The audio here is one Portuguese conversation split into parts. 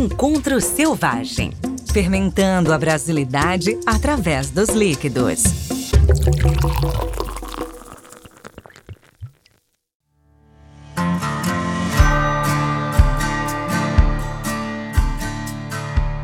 Encontro Selvagem. Fermentando a brasilidade através dos líquidos.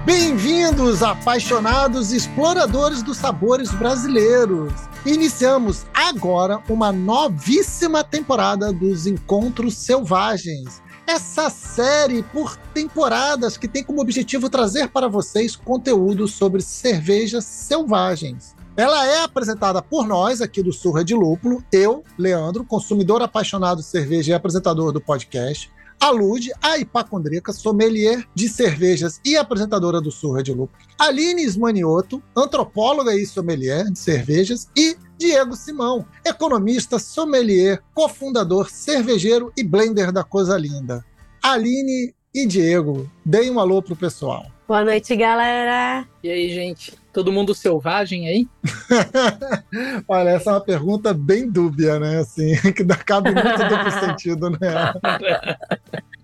Bem-vindos, apaixonados exploradores dos sabores brasileiros. Iniciamos agora uma novíssima temporada dos Encontros Selvagens. Essa série por temporadas que tem como objetivo trazer para vocês conteúdo sobre cervejas selvagens. Ela é apresentada por nós aqui do Surra de Lúpulo, eu, Leandro, consumidor apaixonado de cerveja e apresentador do podcast a Lud, a hipacondríaca, sommelier de cervejas e apresentadora do Surra de Lúpulo, Aline Ismanioto, antropóloga e sommelier de cervejas, e Diego Simão, economista, sommelier, cofundador, cervejeiro e blender da Coisa Linda. Aline e Diego, deem um alô pro pessoal. Boa noite, galera. E aí, gente? Todo mundo selvagem aí? Olha, essa é uma pergunta bem dúbia, né? Assim, que dá cabe muito duplo sentido, né?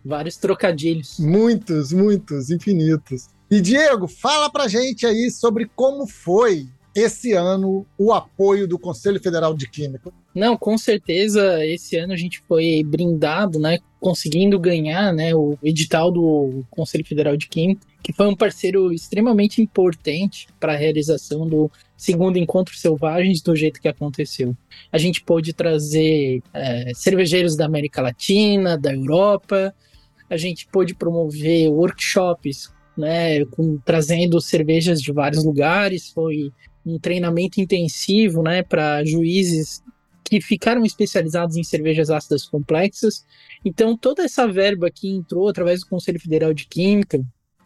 Vários trocadilhos. Muitos, muitos, infinitos. E Diego, fala pra gente aí sobre como foi esse ano o apoio do Conselho Federal de Química? Não, com certeza esse ano a gente foi brindado, né, conseguindo ganhar, né, o edital do Conselho Federal de Química, que foi um parceiro extremamente importante para a realização do segundo encontro selvagens do jeito que aconteceu. A gente pôde trazer é, cervejeiros da América Latina, da Europa, a gente pôde promover workshops né, com, trazendo cervejas de vários lugares, foi um treinamento intensivo, né, para juízes que ficaram especializados em cervejas ácidas complexas. Então, toda essa verba que entrou através do Conselho Federal de Química,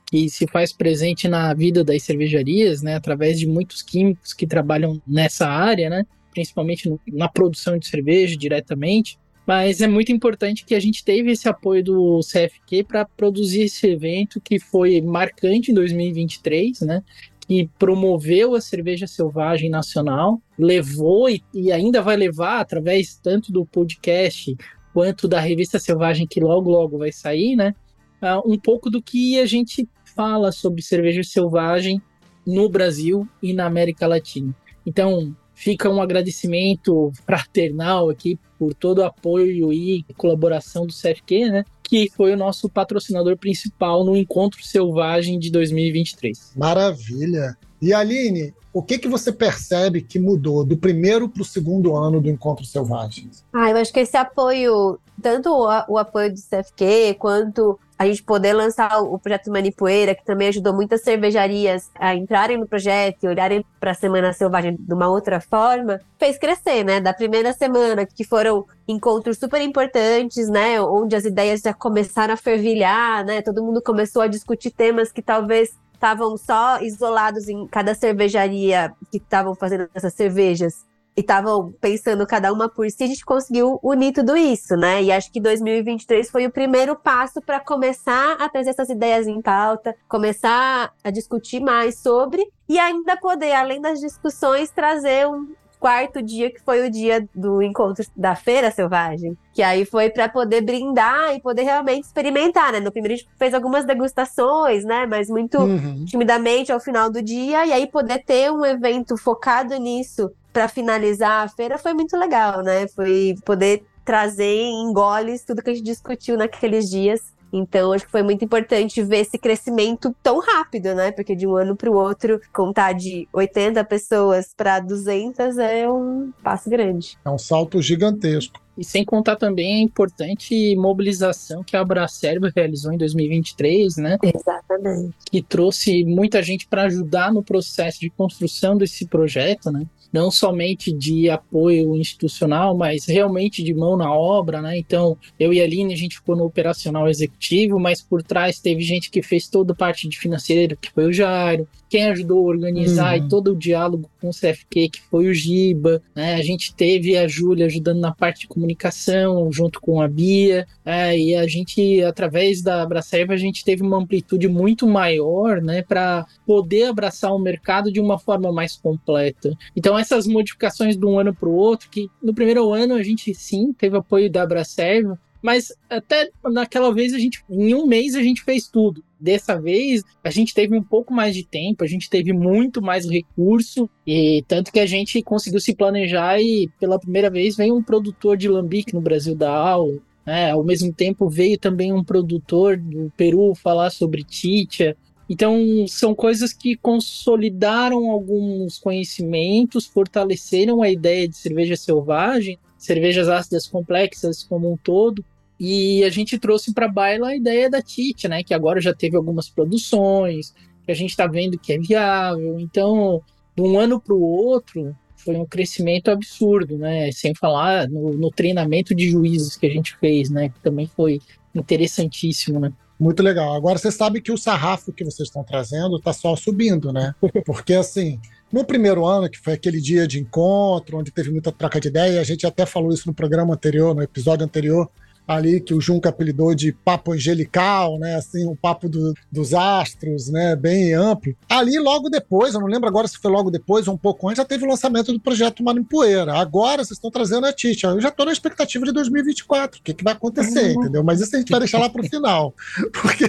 que se faz presente na vida das cervejarias, né, através de muitos químicos que trabalham nessa área, né, principalmente no, na produção de cerveja diretamente. Mas é muito importante que a gente teve esse apoio do CFQ para produzir esse evento que foi marcante em 2023, né? Que promoveu a cerveja selvagem nacional, levou e, e, ainda vai levar, através tanto do podcast quanto da revista Selvagem, que logo, logo vai sair, né? Uh, um pouco do que a gente fala sobre cerveja selvagem no Brasil e na América Latina. Então, fica um agradecimento fraternal aqui por todo o apoio e colaboração do CFQ, né? Que foi o nosso patrocinador principal no Encontro Selvagem de 2023. Maravilha! E Aline, o que, que você percebe que mudou do primeiro para o segundo ano do Encontro Selvagem? Ah, eu acho que esse apoio, tanto o, o apoio do CFQ, quanto a gente poder lançar o projeto Manipoeira, que também ajudou muitas cervejarias a entrarem no projeto e olharem para a Semana Selvagem de uma outra forma, fez crescer, né? Da primeira semana, que foram encontros super importantes, né? Onde as ideias já começaram a fervilhar, né? Todo mundo começou a discutir temas que talvez estavam só isolados em cada cervejaria que estavam fazendo essas cervejas e estavam pensando cada uma por si, a gente conseguiu unir tudo isso, né? E acho que 2023 foi o primeiro passo para começar a trazer essas ideias em pauta, começar a discutir mais sobre e ainda poder, além das discussões, trazer um, quarto dia, que foi o dia do encontro da Feira Selvagem. Que aí foi para poder brindar e poder realmente experimentar, né? No primeiro a gente fez algumas degustações, né? Mas muito uhum. timidamente ao final do dia. E aí poder ter um evento focado nisso para finalizar a feira foi muito legal, né? Foi poder trazer em goles tudo que a gente discutiu naqueles dias então, acho que foi muito importante ver esse crescimento tão rápido, né? Porque de um ano para o outro, contar de 80 pessoas para 200 é um passo grande. É um salto gigantesco. E sem contar também a importante mobilização que a Abracerva realizou em 2023, né? Exatamente. Que trouxe muita gente para ajudar no processo de construção desse projeto, né? Não somente de apoio institucional, mas realmente de mão na obra, né? Então, eu e a Aline, a gente ficou no operacional executivo, mas por trás teve gente que fez toda a parte de financeiro, que foi o Jairo, quem ajudou a organizar uhum. e todo o diálogo com o CFQ, que foi o Giba, né? A gente teve a Júlia ajudando na parte de comunicação, junto com a Bia, é, e a gente, através da Abracerva, a gente teve uma amplitude muito maior, né, para poder abraçar o mercado de uma forma mais completa. Então, essas modificações de um ano para o outro, que no primeiro ano a gente sim teve apoio da Abracerva, Mas até naquela vez a gente, em um mês a gente fez tudo. Dessa vez a gente teve um pouco mais de tempo, a gente teve muito mais recurso e tanto que a gente conseguiu se planejar e pela primeira vez vem um produtor de lambique no Brasil da aula. Né? Ao mesmo tempo veio também um produtor do Peru falar sobre Titia. Então, são coisas que consolidaram alguns conhecimentos, fortaleceram a ideia de cerveja selvagem, cervejas ácidas complexas como um todo. E a gente trouxe para baila a ideia da Tite, né? Que agora já teve algumas produções, que a gente está vendo que é viável. Então, de um ano para o outro, foi um crescimento absurdo, né? Sem falar no, no treinamento de juízes que a gente fez, né? Que também foi interessantíssimo, né? Muito legal. Agora você sabe que o sarrafo que vocês estão trazendo está só subindo, né? Porque assim, no primeiro ano, que foi aquele dia de encontro, onde teve muita troca de ideia, a gente até falou isso no programa anterior, no episódio anterior, ali que o Junca apelidou de papo angelical, né? Assim, o papo do, dos astros, né? Bem amplo. Ali, logo depois, eu não lembro agora se foi logo depois ou um pouco antes, já teve o lançamento do projeto Poeira. Agora vocês estão trazendo a Tite. Eu já estou na expectativa de 2024. O que, que vai acontecer, uhum. entendeu? Mas isso a gente vai deixar lá para o final. Porque,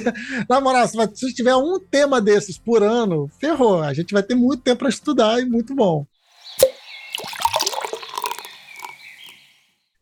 na moral, se tiver um tema desses por ano, ferrou. A gente vai ter muito tempo para estudar e muito bom.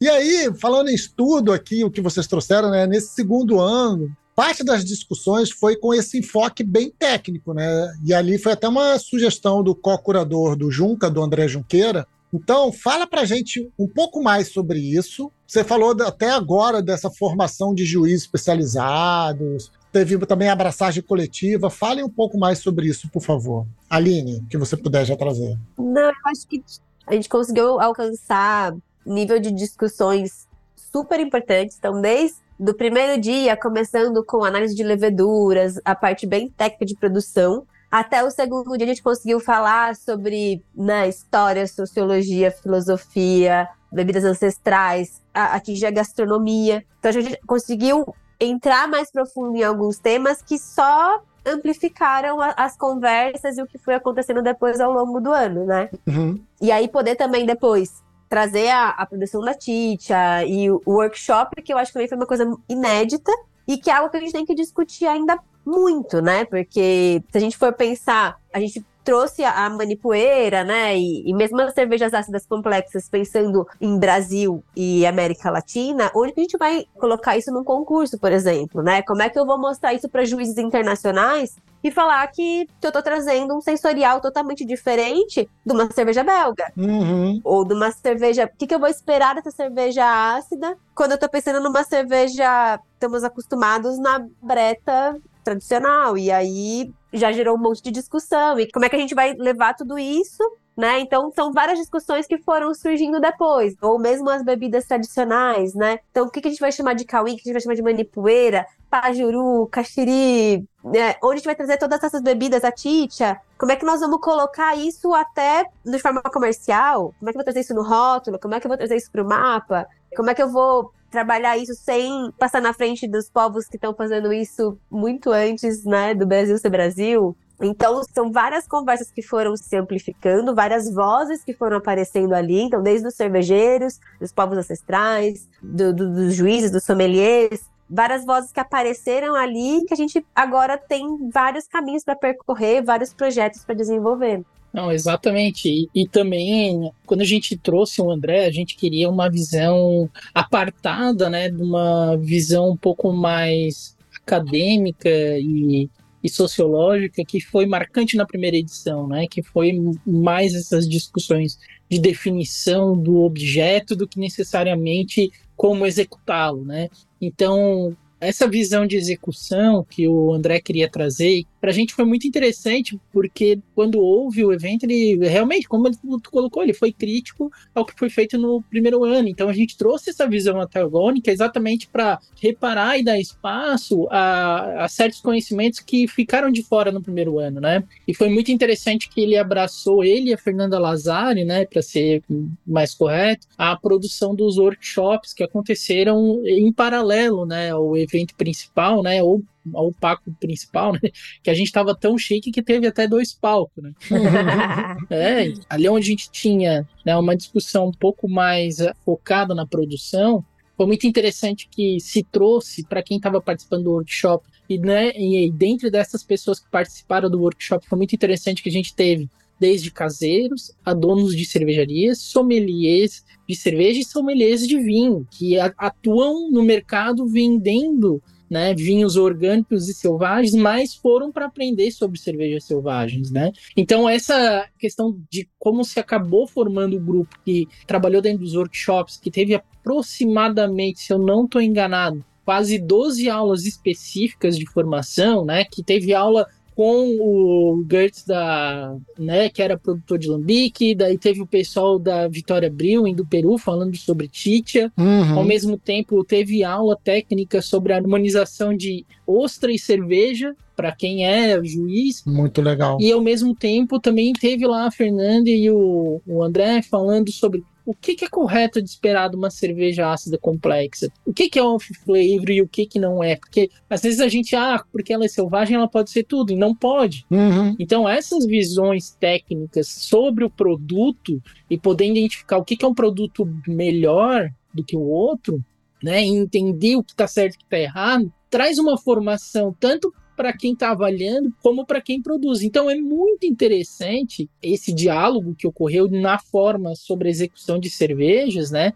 E aí, falando em estudo aqui, o que vocês trouxeram, né, nesse segundo ano, parte das discussões foi com esse enfoque bem técnico, né? E ali foi até uma sugestão do co-curador do Junca, do André Junqueira. Então, fala pra gente um pouco mais sobre isso. Você falou até agora dessa formação de juízes especializados, teve também abraçagem coletiva. Fale um pouco mais sobre isso, por favor. Aline, que você puder já trazer. Não, eu acho que a gente conseguiu alcançar nível de discussões super importantes. Então, desde do primeiro dia, começando com análise de leveduras, a parte bem técnica de produção, até o segundo dia a gente conseguiu falar sobre né, história, sociologia, filosofia, bebidas ancestrais, atingir a gastronomia. Então a gente conseguiu entrar mais profundo em alguns temas que só amplificaram a, as conversas e o que foi acontecendo depois ao longo do ano, né? Uhum. E aí poder também depois trazer a, a produção da Titia e o, workshop, que eu acho que também foi uma coisa inédita e que é algo que a gente tem que discutir ainda muito, né? Porque se a gente for pensar, a gente trouxe a, a manipoeira, né? E, e, mesmo as cervejas ácidas complexas, pensando em Brasil e América Latina, onde que a gente vai colocar isso num concurso, por exemplo, né? Como é que eu vou mostrar isso para juízes internacionais e falar que, que eu tô trazendo um sensorial totalmente diferente de uma cerveja belga. Uhum. Ou de uma cerveja. O que, que eu vou esperar dessa cerveja ácida quando eu tô pensando numa cerveja. Estamos acostumados na breta tradicional. E aí já gerou um monte de discussão. E como é que a gente vai levar tudo isso né? Então são várias discussões que foram surgindo depois, ou mesmo as bebidas tradicionais, né? Então o que, a gente vai chamar de cauim, o que a gente vai chamar de manipoeira, pajuru, caxiri, né? onde a gente vai trazer todas essas bebidas, a titia, como é que nós vamos colocar isso até de forma comercial? Como é que eu vou trazer isso no rótulo? Como é que eu vou trazer isso para o mapa? Como é que eu vou trabalhar isso sem passar na frente dos povos que estão fazendo isso muito antes, né, do Brasil ser Brasil? Então, são várias conversas que foram se amplificando, várias vozes que foram aparecendo ali. Então, desde os cervejeiros, dos povos ancestrais, do, do, dos juízes, dos sommeliers, várias vozes que apareceram ali, que a gente agora tem vários caminhos para percorrer, vários projetos para desenvolver. Não, exatamente. E, e, também, quando a gente trouxe o André, a gente queria uma visão apartada, né, de uma visão um pouco mais acadêmica e e sociológica que foi marcante na primeira edição, né? Que foi mais essas discussões de definição do objeto do que necessariamente como executá-lo, né? Então, essa visão de execução que o André queria trazer, para a gente foi muito interessante, porque quando houve o evento, ele realmente, como ele colocou, ele foi crítico ao que foi feito no primeiro ano. Então a gente trouxe essa visão antagônica exatamente para reparar e dar espaço a, a, certos conhecimentos que ficaram de fora no primeiro ano, né? E foi muito interessante que ele abraçou, ele e a Fernanda Lazari, né, para ser mais correto, a produção dos workshops que aconteceram em paralelo, né, ao evento principal, né, ou ao palco principal, né? Que a gente tava tão chique que teve até dois palcos, né? é, ali onde a gente tinha né, uma discussão um pouco mais focada na produção, foi muito interessante que se trouxe para quem estava participando do workshop e, né, e dentro dessas pessoas que participaram do workshop foi muito interessante que a gente teve desde caseiros a donos de cervejarias, sommeliers de cerveja e sommeliers de vinho, que atuam no mercado vendendo né, vinhos orgânicos e selvagens, mas foram para aprender sobre cervejas selvagens, né? Então essa questão de como se acabou formando o grupo que trabalhou dentro dos workshops, que teve aproximadamente, se eu não estou enganado, quase 12 aulas específicas de formação, né? Que teve aula com o Gertz da, né, que era produtor de lambique, daí teve o pessoal da Vitória Brewing do Peru falando sobre Titia. Uhum. Ao mesmo tempo, teve aula técnica sobre a harmonização de ostra e cerveja para quem é juiz. Muito legal. E ao mesmo tempo também teve lá a Fernanda e o, o André falando sobre o que, que, é correto de esperar de uma cerveja ácida complexa? O que, que é off-flavor e o que, que não é? Porque às vezes a gente, ah, porque ela é selvagem, ela pode ser tudo, e não pode. Uhum. Então, essas visões técnicas sobre o produto e poder identificar o que, que é um produto melhor do que o outro, né, e entender o que está certo e o que está errado, traz uma formação tanto para quem está avaliando como para quem produz. Então é muito interessante esse diálogo que ocorreu na forma sobre a execução de cervejas, né?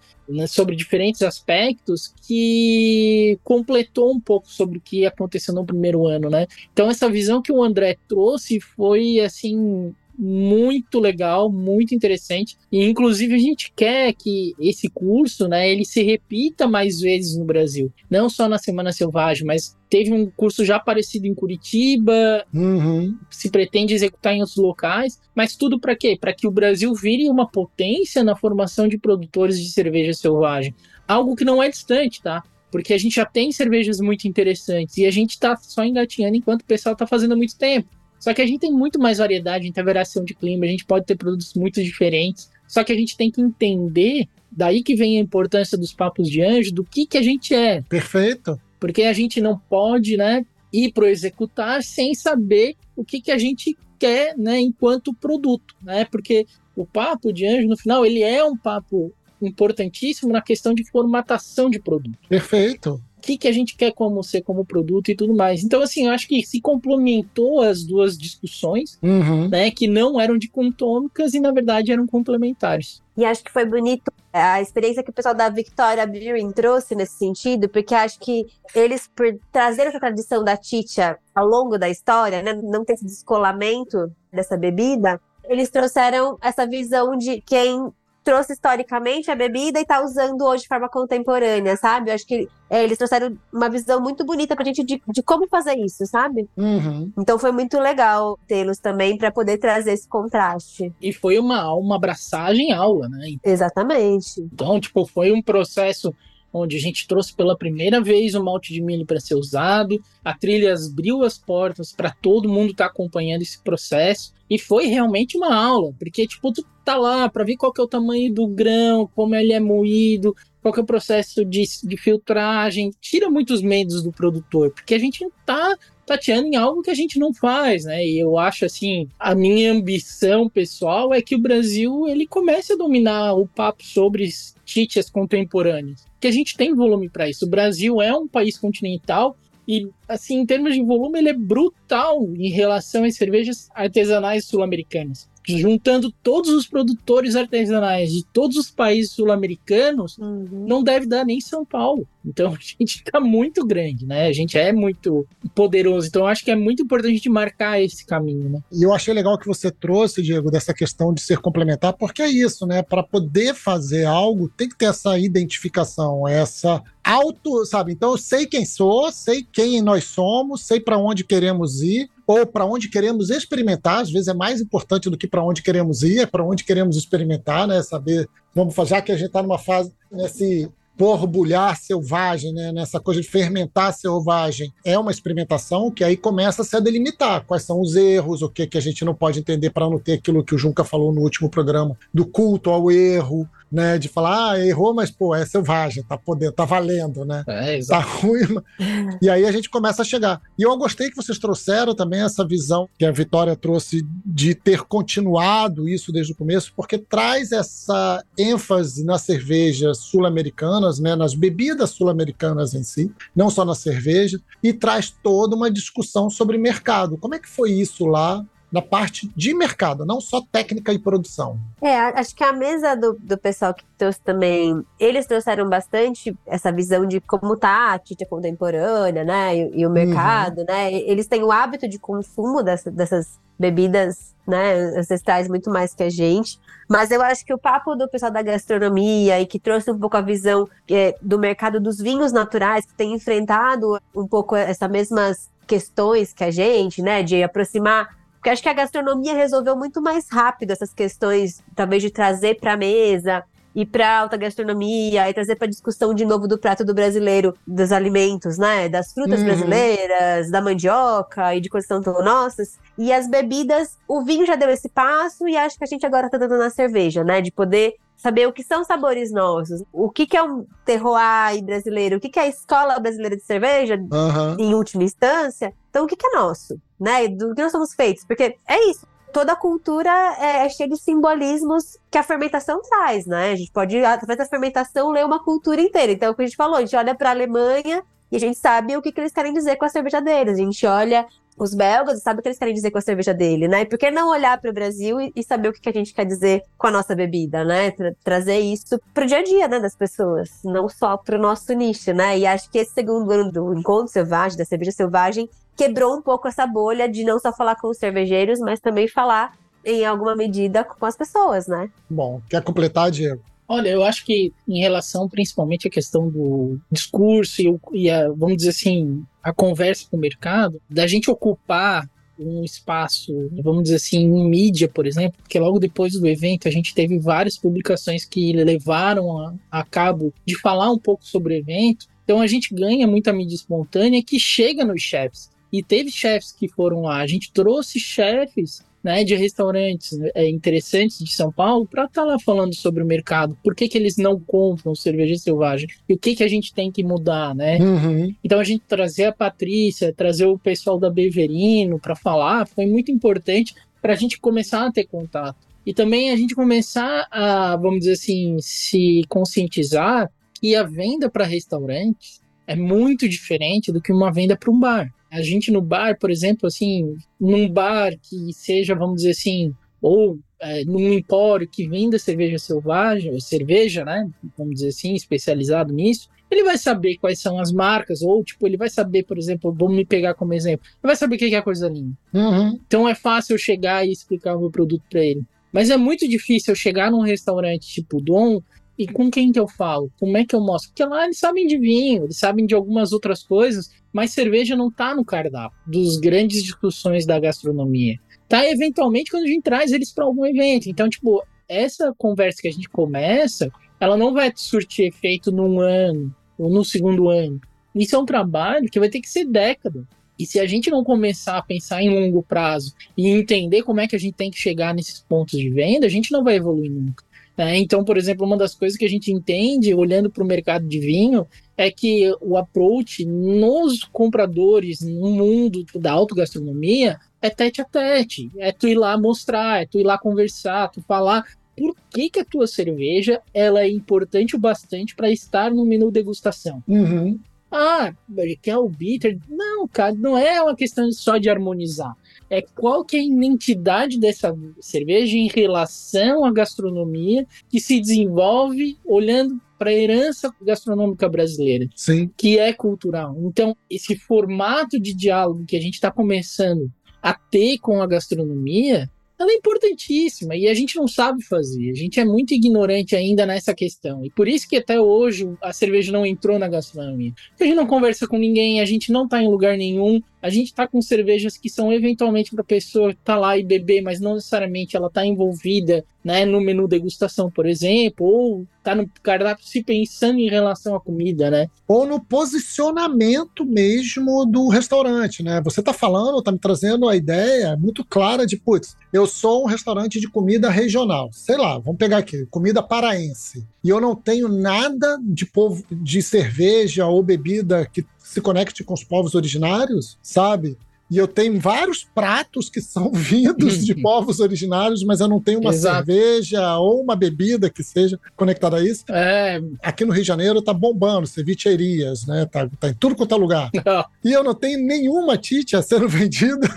Sobre diferentes aspectos que completou um pouco sobre o que aconteceu no primeiro ano, né? Então essa visão que o André trouxe foi assim muito legal, muito interessante. E inclusive a gente quer que esse curso, né, ele se repita mais vezes no Brasil, não só na Semana Selvagem, mas teve um curso já parecido em Curitiba, uhum. se pretende executar em outros locais, mas tudo para quê? Para que o Brasil vire uma potência na formação de produtores de cerveja selvagem, algo que não é distante, tá? Porque a gente já tem cervejas muito interessantes e a gente está só engatinhando enquanto o pessoal está fazendo há muito tempo. Só que a gente tem muito mais variedade, a gente tem variação de clima, a gente pode ter produtos muito diferentes. Só que a gente tem que entender, daí que vem a importância dos papos de anjo, do que, que a gente é. Perfeito. Porque a gente não pode, né, ir pro executar sem saber o que, que a gente quer, né, enquanto produto, né? Porque o papo de anjo, no final, ele é um papo importantíssimo na questão de formatação de produto. Perfeito o que, que a gente quer como ser como produto e tudo mais. Então, assim, eu acho que se complementou as duas discussões, uhum. né, que não eram dicotômicas e, na verdade, eram complementares. E acho que foi bonito a experiência que o pessoal da Victoria Brewing trouxe nesse sentido, porque acho que eles, por trazer essa tradição da Titia ao longo da história, né, não ter esse descolamento dessa bebida, eles trouxeram essa visão de quem trouxe historicamente a bebida e tá usando hoje de forma contemporânea, sabe? Eu acho que é, eles trouxeram uma visão muito bonita pra gente de, de como fazer isso, sabe? Uhum. Então foi muito legal tê-los também para poder trazer esse contraste. E foi uma, uma abraçagem aula, né? Exatamente. Então, tipo, foi um processo onde a gente trouxe pela primeira vez o malte de milho para ser usado, a Trilhas abriu as portas para todo mundo estar tá acompanhando esse processo, e foi realmente uma aula, porque, tipo, tu tá lá para ver qual que é o tamanho do grão, como ele é moído, qual que é o processo de, de filtragem, tira muitos medos do produtor, porque a gente tá tateando em algo que a gente não faz, né? E eu acho assim, a minha ambição pessoal é que o Brasil ele comece a dominar o papo sobre títias contemporâneas, que a gente tem volume para isso. O Brasil é um país continental e, assim, em termos de volume, ele é brutal em relação às cervejas artesanais sul-americanas juntando todos os produtores artesanais de todos os países sul-americanos, uhum. não deve dar nem São Paulo. Então a gente está muito grande, né? A gente é muito poderoso. Então acho que é muito importante a gente marcar esse caminho, né? E eu achei legal que você trouxe, Diego, dessa questão de ser complementar, porque é isso, né? Para poder fazer algo, tem que ter essa identificação, essa auto, sabe? Então eu sei quem sou, sei quem nós somos, sei para onde queremos ir ou para onde queremos experimentar, às vezes é mais importante do que para onde queremos ir, é para onde queremos experimentar, né? Saber, vamos fazer, já que a gente está numa fase, nesse borbulhar selvagem, né? nessa coisa de fermentar selvagem, é uma experimentação que aí começa a se delimitar quais são os erros, o que, que a gente não pode entender para não ter aquilo que o Junca falou no último programa, do culto ao erro, né? De falar, ah, errou, mas pô, é selvagem, tá podendo, tá valendo, né? É, Tá ruim. E aí a gente começa a chegar. E eu gostei que vocês trouxeram também essa visão que a Vitória trouxe de ter continuado isso desde o começo, porque traz essa ênfase nas cervejas sul-americanas, né? Nas bebidas sul-americanas em si, não só na cerveja, e traz toda uma discussão sobre mercado. Como é que foi isso lá na parte de mercado, não só técnica e produção. É, acho que a mesa do, do pessoal que trouxe também, eles trouxeram bastante essa visão de como tá a Tite contemporânea, né, e, e o mercado, uhum. né, eles têm o hábito de consumo dessa, dessas bebidas, né, ancestrais muito mais que a gente, mas eu acho que o papo do pessoal da gastronomia e que trouxe um pouco a visão é, do mercado dos vinhos naturais, que tem enfrentado um pouco essas mesmas questões que a gente, né, de aproximar porque acho que a gastronomia resolveu muito mais rápido essas questões, talvez de trazer para a mesa ir para alta gastronomia e trazer para discussão de novo do prato do brasileiro, dos alimentos, né, das frutas uhum. brasileiras, da mandioca e de coisas tão, tão nossas. E as bebidas, o vinho já deu esse passo e acho que a gente agora está dando na cerveja, né, de poder saber o que são sabores nossos, o que, que é um terroir brasileiro, o que, que é a escola brasileira de cerveja, uhum. em última instância. Então, o que, que é nosso, né? Do que nós somos feitos? Porque é isso. Toda a cultura é, é cheia de simbolismos que a fermentação traz, né? A gente pode, através da fermentação, ler uma cultura inteira. Então, é o que a gente falou, a gente olha para a Alemanha e a gente sabe o que, que eles querem dizer com a cerveja deles. A gente olha os belgas sabem o que eles querem dizer com a cerveja dele, né? E por que não olhar para o Brasil e, e, saber o que, que a gente quer dizer com a nossa bebida, né? Tra trazer isso para o dia a dia, né, das pessoas, não só para o nosso nicho, né? E acho que esse segundo ano do Encontro Selvagem, da cerveja selvagem, quebrou um pouco essa bolha de não só falar com os cervejeiros, mas também falar em alguma medida com as pessoas, né? Bom, quer completar, Diego? Olha, eu acho que em relação principalmente à questão do discurso e, e a, vamos dizer assim, a conversa com o mercado, da gente ocupar um espaço, vamos dizer assim, em mídia, por exemplo, porque logo depois do evento a gente teve várias publicações que levaram a, a cabo de falar um pouco sobre o evento. Então a gente ganha muita mídia espontânea que chega nos chefs. E teve chefs que foram lá. A gente trouxe chefs né, de restaurantes é, interessantes de São Paulo para estar tá lá falando sobre o mercado, por que, que eles não compram cerveja selvagem e o que, que a gente tem que mudar, né? Uhum. Então a gente trazer a Patrícia, trazer o pessoal da Beverino para falar foi muito importante para a gente começar a ter contato. E também a gente começar a, vamos dizer assim, se conscientizar que a venda para restaurantes é muito diferente do que uma venda para um bar. A gente no bar, por exemplo, assim, num bar que seja, vamos dizer assim, ou é, num empório que venda cerveja selvagem, ou cerveja, né, vamos dizer assim, especializado nisso, ele vai saber quais são as marcas, ou tipo, ele vai saber, por exemplo, vamos me pegar como exemplo, ele vai saber o que é coisa linda. Uhum. Então é fácil eu chegar e explicar o meu produto para ele. Mas é muito difícil eu chegar num restaurante tipo Dom e com quem que eu falo? Como é que eu mostro? Porque lá eles sabem de vinho, eles sabem de algumas outras coisas, mas cerveja não tá no cardápio dos grandes discussões da gastronomia. Tá eventualmente quando a gente traz eles para algum evento. Então, tipo, essa conversa que a gente começa, ela não vai surtir efeito num ano ou no segundo ano. Isso é um trabalho que vai ter que ser década. E se a gente não começar a pensar em longo prazo e entender como é que a gente tem que chegar nesses pontos de venda, a gente não vai evoluir nunca. Né? Então, por exemplo, uma das coisas que a gente entende olhando para o mercado de vinho é que o approach nos compradores no mundo da autogastronomia é tete a tete, é tu ir lá mostrar, é tu ir lá conversar, tu falar por que, que a tua cerveja ela é importante o bastante para estar no menu degustação. Uhum. Ah, quer o bitter? Não, cara, não é uma questão só de harmonizar é qual que é a identidade dessa cerveja em relação à gastronomia que se desenvolve olhando para a herança gastronômica brasileira, Sim. que é cultural. Então, esse formato de diálogo que a gente está começando a ter com a gastronomia, ela é importantíssima e a gente não sabe fazer. A gente é muito ignorante ainda nessa questão. E por isso que até hoje a cerveja não entrou na gastronomia. A gente não conversa com ninguém, a gente não está em lugar nenhum a gente tá com cervejas que são eventualmente para pessoa tá lá e beber, mas não necessariamente ela tá envolvida, né, no menu degustação, por exemplo, ou tá no cardápio se pensando em relação à comida, né? Ou no posicionamento mesmo do restaurante, né? Você tá falando, tá me trazendo a ideia muito clara de, putz, eu sou um restaurante de comida regional. Sei lá, vamos pegar aqui, comida paraense. E eu não tenho nada de povo de cerveja ou bebida que se conecte com os povos originários, sabe? E eu tenho vários pratos que são vindos de povos originários, mas eu não tenho uma Exato. cerveja ou uma bebida que seja conectada a isso. É. Aqui no Rio de Janeiro tá bombando, cevicherias, né? Tá, tá em tudo quanto é lugar. Não. E eu não tenho nenhuma titia sendo vendida.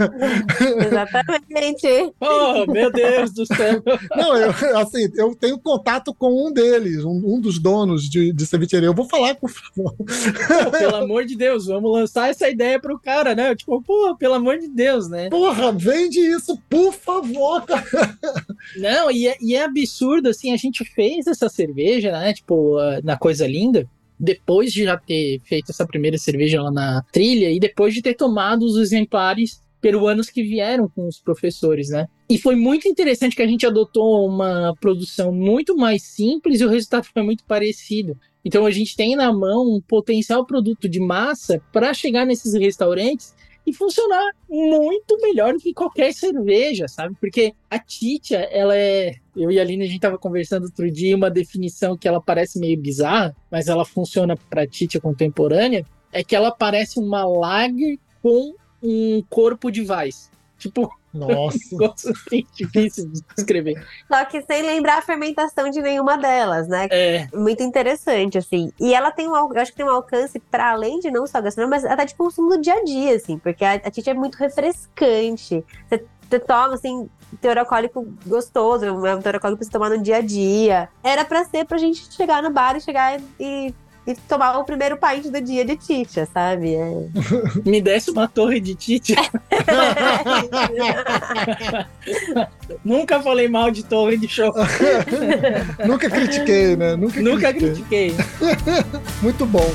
Exatamente. oh, meu Deus do céu. Não, eu, assim, eu tenho contato com um deles, um, um dos donos de, de cevicheria. Eu vou falar com o Pelo amor de Deus, vamos lançar essa ideia pro cara, né? Tipo, pô, pelo amor de Deus, né? Porra, vende isso, por favor, cara. Não, e é, e é absurdo, assim, a gente fez essa cerveja, né? Tipo, na Coisa Linda depois de já ter feito essa primeira cerveja lá na trilha e depois de ter tomado os exemplares peruanos que vieram com os professores, né? E foi muito interessante que a gente adotou uma produção muito mais simples e o resultado foi muito parecido. Então a gente tem na mão um potencial produto de massa para chegar nesses restaurantes e funcionar muito melhor do que qualquer cerveja, sabe? Porque a Titia, ela é. Eu e a Aline, a gente tava conversando outro dia, uma definição que ela parece meio bizarra, mas ela funciona pra Titia contemporânea, é que ela parece uma lager com um corpo de Weiss. Tipo, nossa. assim, difícil de escrever. Só que sem lembrar a fermentação de nenhuma delas, né? É. Muito interessante, assim. E ela tem um, eu acho que tem um alcance para além de não só gastronômico, mas até de consumo do dia a dia, assim, porque a, a Tite é muito refrescante. Você, você toma, assim, teor alcoólico gostoso, é um teor alcoólico pra você tomar no dia a dia. Era pra ser pra gente chegar no bar e chegar e e tomar o primeiro pint do dia de Titia, sabe? É... Me desse uma torre de Titia. Nunca falei mal de torre de show. Nunca critiquei, né? Nunca, Nunca critiquei. critiquei. Muito bom.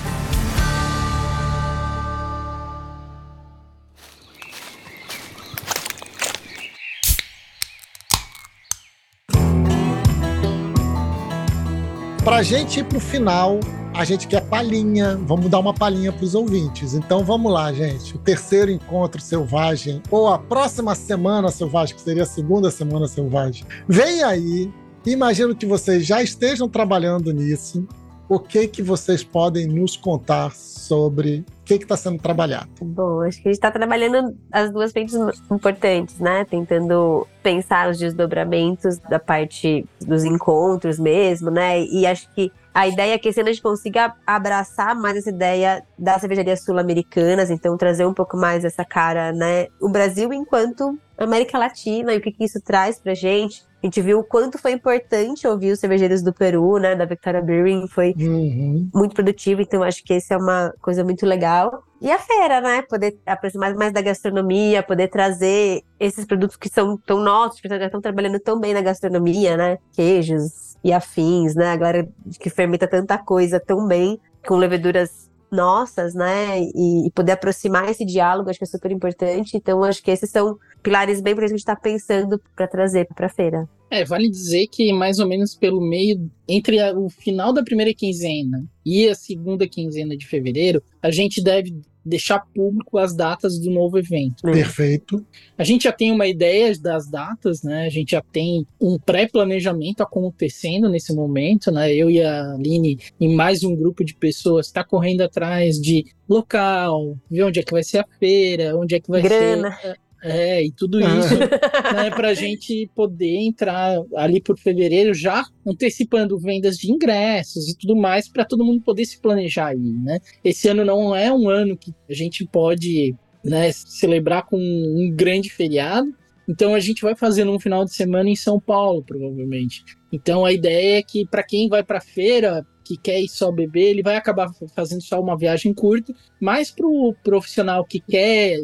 Pra gente ir pro final, a gente quer palhinha, vamos dar uma palhinha para os ouvintes. Então vamos lá, gente. O terceiro encontro selvagem, ou a próxima semana selvagem, que seria a segunda semana selvagem, vem aí. Imagino que vocês já estejam trabalhando nisso. O que que vocês podem nos contar sobre o que está sendo trabalhado? Bom, acho que a gente está trabalhando as duas frentes importantes, né? Tentando pensar os desdobramentos da parte dos encontros mesmo, né? E acho que a ideia é que esse ano a gente consiga abraçar mais essa ideia das cervejarias sul-americanas, então trazer um pouco mais essa cara, né? O Brasil enquanto América Latina e o que, que isso traz pra gente. A gente viu o quanto foi importante ouvir os cervejeiros do Peru, né? Da Victoria Brewing, foi uhum. muito produtivo, então acho que esse é uma coisa muito legal. E a feira, né? Poder aproximar mais da gastronomia, poder trazer esses produtos que são tão nossos, que já estão trabalhando tão bem na gastronomia, né? Queijos, e afins, né? Agora que fermenta tanta coisa tão bem, com leveduras nossas, né? E, e, poder aproximar esse diálogo, acho que é super importante. Então, acho que esses são pilares bem importantes que a gente está pensando para trazer para a feira. É, vale dizer que mais ou menos pelo meio, entre a, o final da primeira quinzena e a segunda quinzena de fevereiro, a gente deve deixar público as datas do novo evento. Perfeito. A gente já tem uma ideia das datas, né? A gente já tem um pré-planejamento acontecendo nesse momento, né? Eu e a Aline e mais um grupo de pessoas está correndo atrás de local, ver onde é que vai ser a feira, onde é que vai Grana. ser é, e tudo isso né, para a gente poder entrar ali por fevereiro já antecipando vendas de ingressos e tudo mais para todo mundo poder se planejar aí, né? Esse ano não é um ano que a gente pode né, celebrar com um grande feriado, então a gente vai fazer num final de semana em São Paulo, provavelmente. Então a ideia é que para quem vai para feira que quer ir só beber, ele vai acabar fazendo só uma viagem curta, mas para o profissional que quer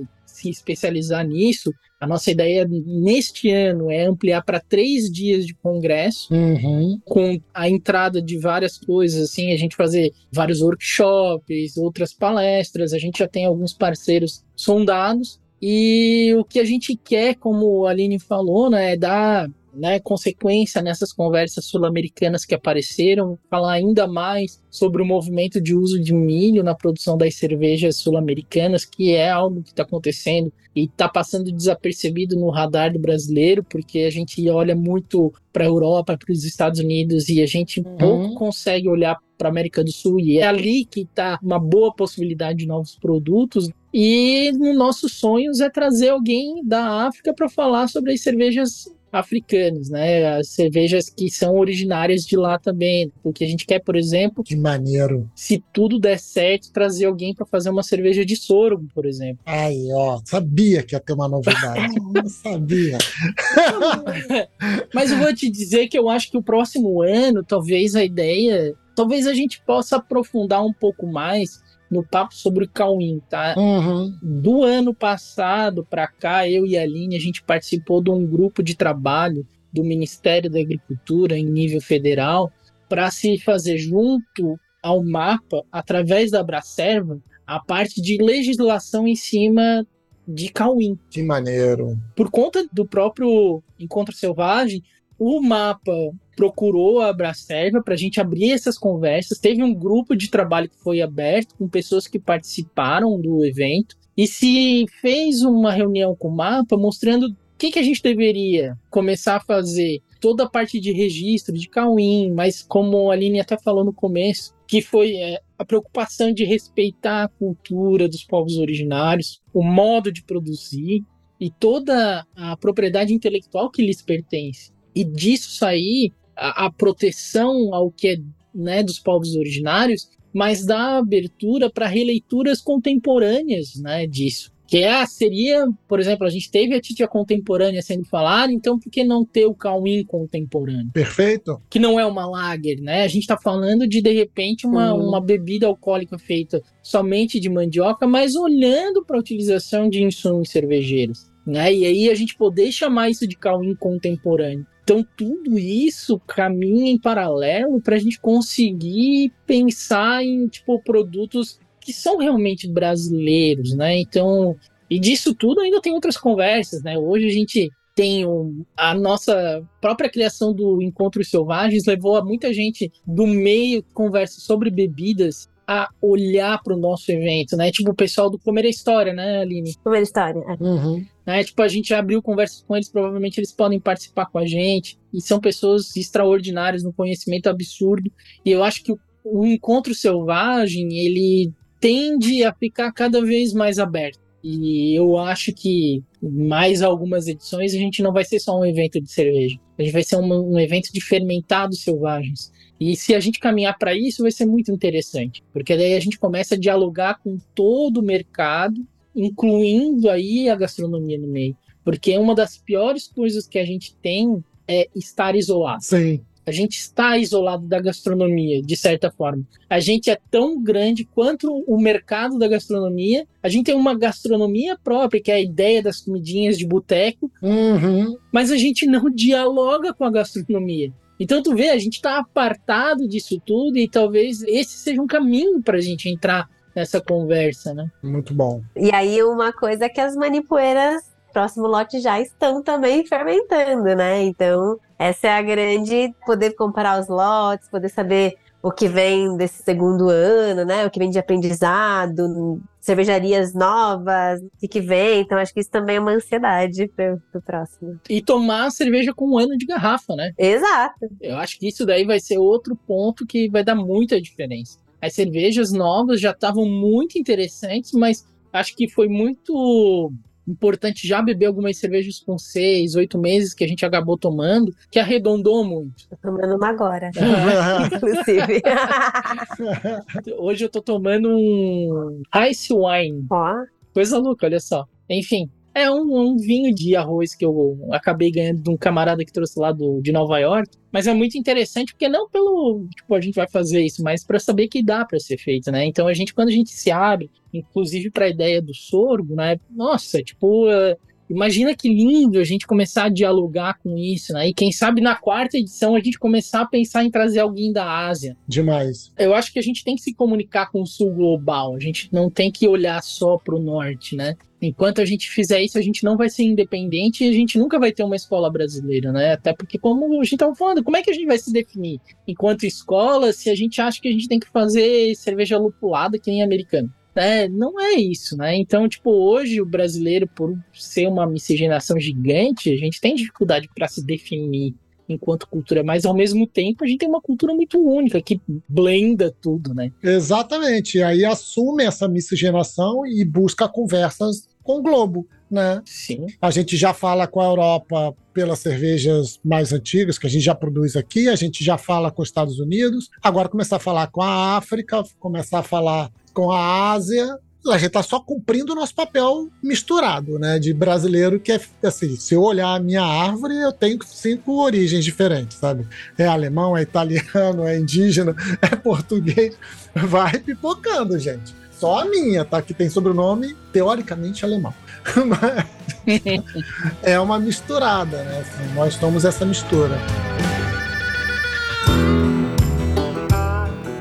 se especializar nisso, A nossa ideia neste ano é ampliar para três dias de congresso, Uhum. com a entrada de várias coisas, assim, a gente fazer vários workshops, outras palestras, a gente já tem alguns parceiros sondados, e o que a gente quer, como a Aline falou, né, é dar né, consequência nessas conversas sul-americanas que apareceram, falar ainda mais sobre o movimento de uso de milho na produção das cervejas sul-americanas, que é algo que está acontecendo e está passando desapercebido no radar do brasileiro, porque a gente olha muito para a Europa, para os Estados Unidos e a gente Uhum. pouco consegue olhar para a América do Sul e é ali que está uma boa possibilidade de novos produtos. E no nossos sonhos é trazer alguém da África para falar sobre as cervejas africanas, né? As cervejas que são originárias de lá também. Porque a gente quer, por exemplo, Que maneiro. se tudo der certo, trazer alguém para fazer uma cerveja de sorgo, por exemplo. Aí, ó, sabia que ia ter uma novidade. Eu sabia. Mas eu vou te dizer que eu acho que o próximo ano, talvez a ideia, talvez a gente possa aprofundar um pouco mais no papo sobre o Cauim, tá? Uhum. Do ano passado para cá, eu e a Aline, a gente participou de um grupo de trabalho do Ministério da Agricultura em nível federal para se fazer junto ao mapa, através da Abracerva, a parte de legislação em cima de Cauim Que maneiro. por conta do próprio Encontro Selvagem, o mapa procurou a Abracerva para a gente abrir essas conversas. Teve um grupo de trabalho que foi aberto com pessoas que participaram do evento e se fez uma reunião com o mapa mostrando o que, que a gente deveria começar a fazer. Toda a parte de registro de Cauim, mas como a Aline até falou no começo, que foi é, a preocupação de respeitar a cultura dos povos originários, o modo de produzir e toda a propriedade intelectual que lhes pertence. E disso sair a, a proteção ao que é né, dos povos originários, mas dá abertura para releituras contemporâneas né, disso. Que é, seria, por exemplo, a gente teve a Titia contemporânea sendo falada, então por que não ter o Cauim contemporâneo? Perfeito? que não é uma lager, né? A gente tá falando de, de repente, uma, Uhum. uma bebida alcoólica feita somente de mandioca, mas olhando para a utilização de insumos cervejeiros, né? E aí a gente poder chamar isso de cauim contemporâneo. Então, tudo isso caminha em paralelo para a gente conseguir pensar em, tipo, produtos que são realmente brasileiros, né? Então, e disso tudo ainda tem outras conversas, né? Hoje a gente tem um- a nossa própria criação do Encontros Selvagens levou a muita gente do meio conversa sobre bebidas a olhar para o nosso evento, né? Tipo o pessoal do Comer a História, né, Aline? Primeira história. é. Uhum. Né? Tipo, a gente abriu conversas com eles, provavelmente eles podem participar com a gente, e são pessoas extraordinárias no conhecimento absurdo, e eu acho que o, o encontro selvagem, ele tende a ficar cada vez mais aberto. E eu acho que mais algumas edições a gente não vai ser só um evento de cerveja. A gente vai ser um, um evento de fermentados selvagens. E se a gente caminhar para isso, vai ser muito interessante. Porque daí a gente começa a dialogar com todo o mercado incluindo aí a gastronomia no meio. Porque uma das piores coisas que a gente tem é estar isolado. Sim. A gente está isolado da gastronomia, de certa forma. A gente é tão grande quanto o mercado da gastronomia. A gente tem uma gastronomia própria, que é a ideia das comidinhas de boteco, Uhum. mas a gente não dialoga com a gastronomia. Então tu vê, a gente está apartado disso tudo e talvez esse seja um caminho para a gente entrar nessa conversa, né? Muito bom. E aí, uma coisa é que as manipoeiras, próximo lote, já estão também fermentando, né? Então, essa é a grande. Poder comparar os lotes, poder saber o que vem desse segundo ano, né? O que vem de aprendizado, cervejarias novas, o que, que vem. Então, acho que isso também é uma ansiedade para o próximo. E tomar cerveja com um ano de garrafa, né? Exato. Eu acho que isso daí vai ser outro ponto que vai dar muita diferença. As cervejas novas já estavam muito interessantes, mas acho que foi muito importante já beber algumas cervejas com seis, oito meses que a gente acabou tomando, que arredondou muito. Tô tomando uma agora, inclusive. Hoje eu tô tomando um Ice Wine, Ó, coisa louca, olha só. Enfim, é um, um vinho de arroz que eu acabei ganhando de um camarada que trouxe lá do, de Nova York. Mas é muito interessante porque não pelo, tipo, a gente vai fazer isso, mas para saber que dá para ser feito, né? Então a gente, quando a gente se abre, inclusive para a ideia do sorgo, né? Nossa, tipo, é, Imagina que lindo a gente começar a dialogar com isso, né? E quem sabe na quarta edição a gente começar a pensar em trazer alguém da Ásia. Demais. Eu acho que a gente tem que se comunicar com o sul global. A gente não tem que olhar só para o norte, né? Enquanto a gente fizer isso, a gente não vai ser independente e a gente nunca vai ter uma escola brasileira, né? Até porque, como a gente estava falando, como é que a gente vai se definir enquanto escola se a gente acha que a gente tem que fazer cerveja lupulada que nem americano? né? Não é isso, né? Então, tipo, hoje o brasileiro, por ser uma miscigenação gigante, a gente tem dificuldade para se definir enquanto cultura, mas ao mesmo tempo a gente tem uma cultura muito única que blenda tudo, né? Exatamente. Aí assume essa miscigenação e busca conversas com o globo, né? Sim. A gente já fala com a Europa pelas cervejas mais antigas que a gente já produz aqui, a gente já fala com os Estados Unidos, agora começar a falar com a África, começar a falar com a Ásia, a gente está só cumprindo o nosso papel misturado, né? De brasileiro que é assim, se eu olhar a minha árvore, eu tenho cinco origens diferentes, sabe? É alemão, é italiano, é indígena, é português. Vai pipocando, gente. Só a minha, tá? Que tem sobrenome teoricamente alemão. é uma misturada, né? Assim, nós somos essa mistura.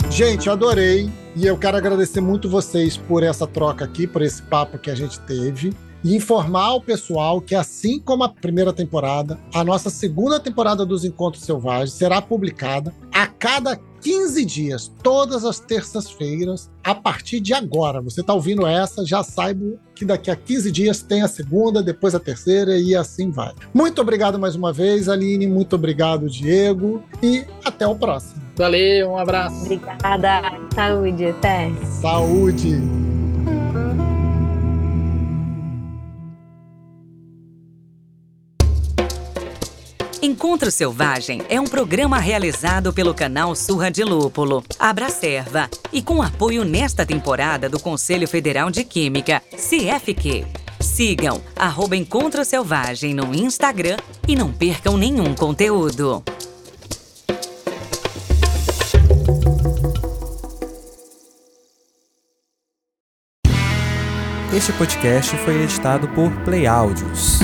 Gente, adorei. E eu quero agradecer muito vocês por essa troca aqui, por esse papo que a gente teve. E informar o pessoal que, assim como a primeira temporada, a nossa segunda temporada dos Encontros Selvagens será publicada a cada 15 dias, todas as terças-feiras, a partir de agora. Você está ouvindo essa, já saiba que daqui a 15 dias tem a segunda, depois a terceira e assim vai. Muito obrigado mais uma vez, Aline. Muito obrigado, Diego. E até o próximo. Valeu, um abraço. Obrigada. Saúde, até. Saúde. Encontro Selvagem é um programa realizado pelo canal Surra de Lúpulo, Abracerva, e com apoio nesta temporada do Conselho Federal de Química, CFQ. Sigam arroba Encontro Selvagem no Instagram e não percam nenhum conteúdo. Este podcast foi editado por Play Áudios.